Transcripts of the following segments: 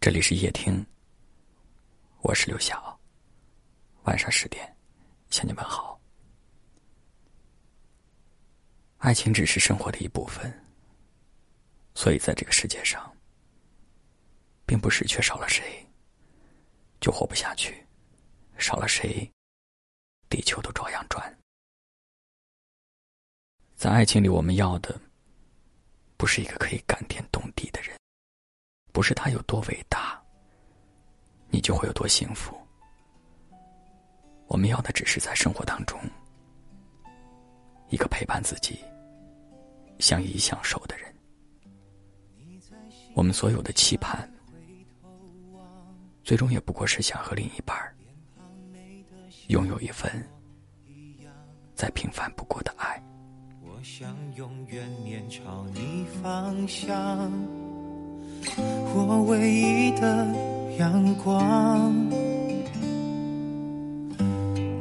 这里是夜听，我是刘晓。晚上十点，向你们好。爱情只是生活的一部分，所以在这个世界上，并不是缺少了谁就活不下去，少了谁，地球都照样转。在爱情里，我们要的不是一个可以感天动地的人。不是他有多伟大，你就会有多幸福。我们要的只是在生活当中，一个陪伴自己、相依相守的人。我们所有的期盼，最终也不过是想和另一半拥有一份再平凡不过的爱。我想永远朝你方向。我唯一的阳光，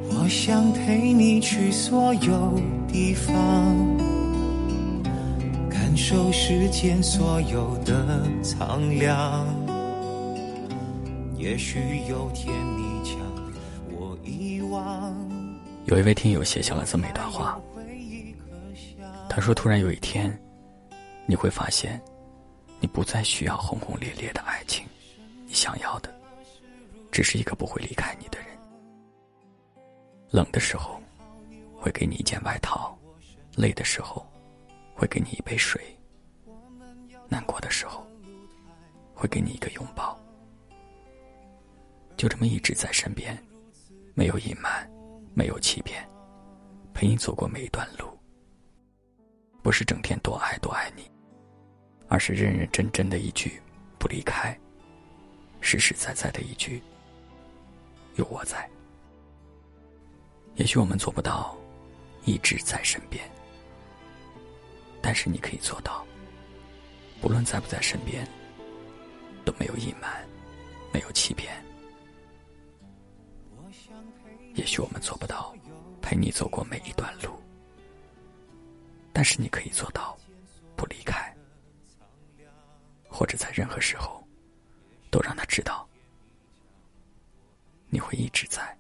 我想陪你去所有地方，感受世间所有的苍凉。也许有天你将我遗忘。有一位听友写下了这么一段话，他说：“突然有一天，你会发现。”你不再需要轰轰烈烈的爱情，你想要的，只是一个不会离开你的人。冷的时候，会给你一件外套；累的时候，会给你一杯水；难过的时候，会给你一个拥抱。就这么一直在身边，没有隐瞒，没有欺骗，陪你走过每一段路。不是整天多爱多爱你。而是认认真真的一句“不离开”，实实在在的一句“有我在”。也许我们做不到一直在身边，但是你可以做到，不论在不在身边，都没有隐瞒，没有欺骗。也许我们做不到陪你走过每一段路，但是你可以做到不离开。或者在任何时候，都让他知道，你会一直在，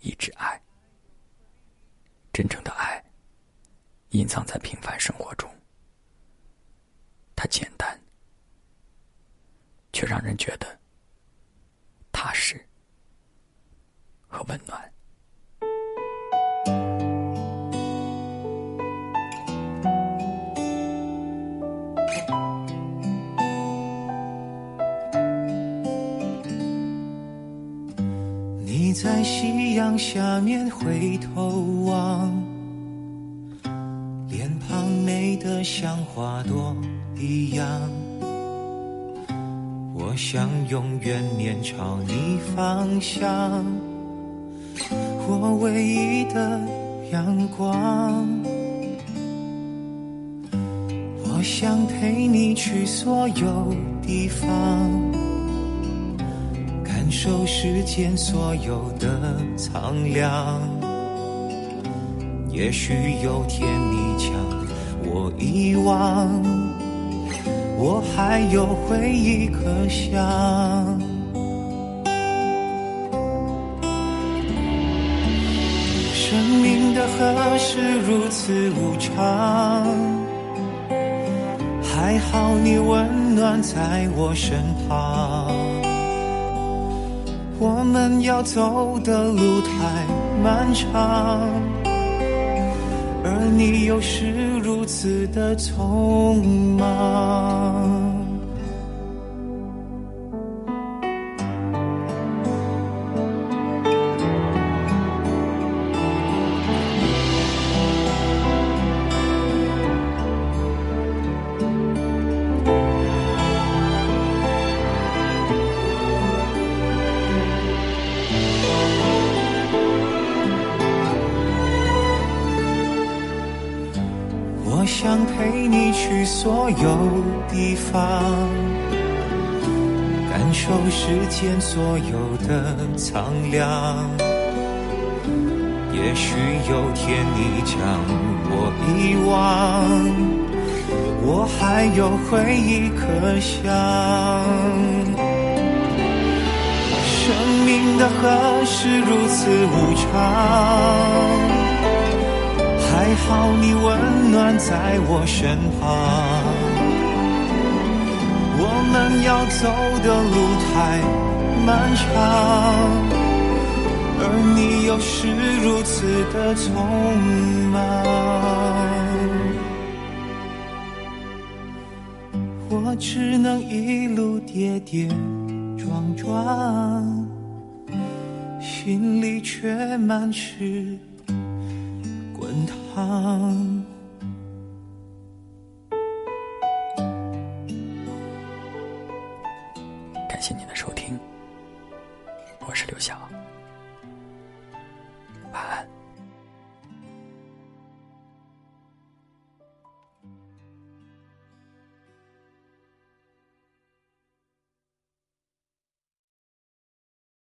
一直爱。真正的爱，隐藏在平凡生活中，它简单，却让人觉得踏实和温暖。你在夕阳下面回头望，脸庞美得像花朵一样。我想永远面朝你方向，我唯一的阳光。我想陪你去所有地方。感受世间所有的苍凉。也许有天你将我遗忘，我还有回忆可想。生命的河是如此无常，还好你温暖在我身旁。我们要走的路太漫长，而你又是如此的匆忙。想陪你去所有地方，感受世间所有的苍凉。也许有天你将我遗忘，我还有回忆可想。生命的何时如此无常？好你温暖在我身旁。我们要走的路太漫长，而你又是如此的匆忙。我只能一路跌跌撞撞，心里却满是感谢您的收听，我是刘晓。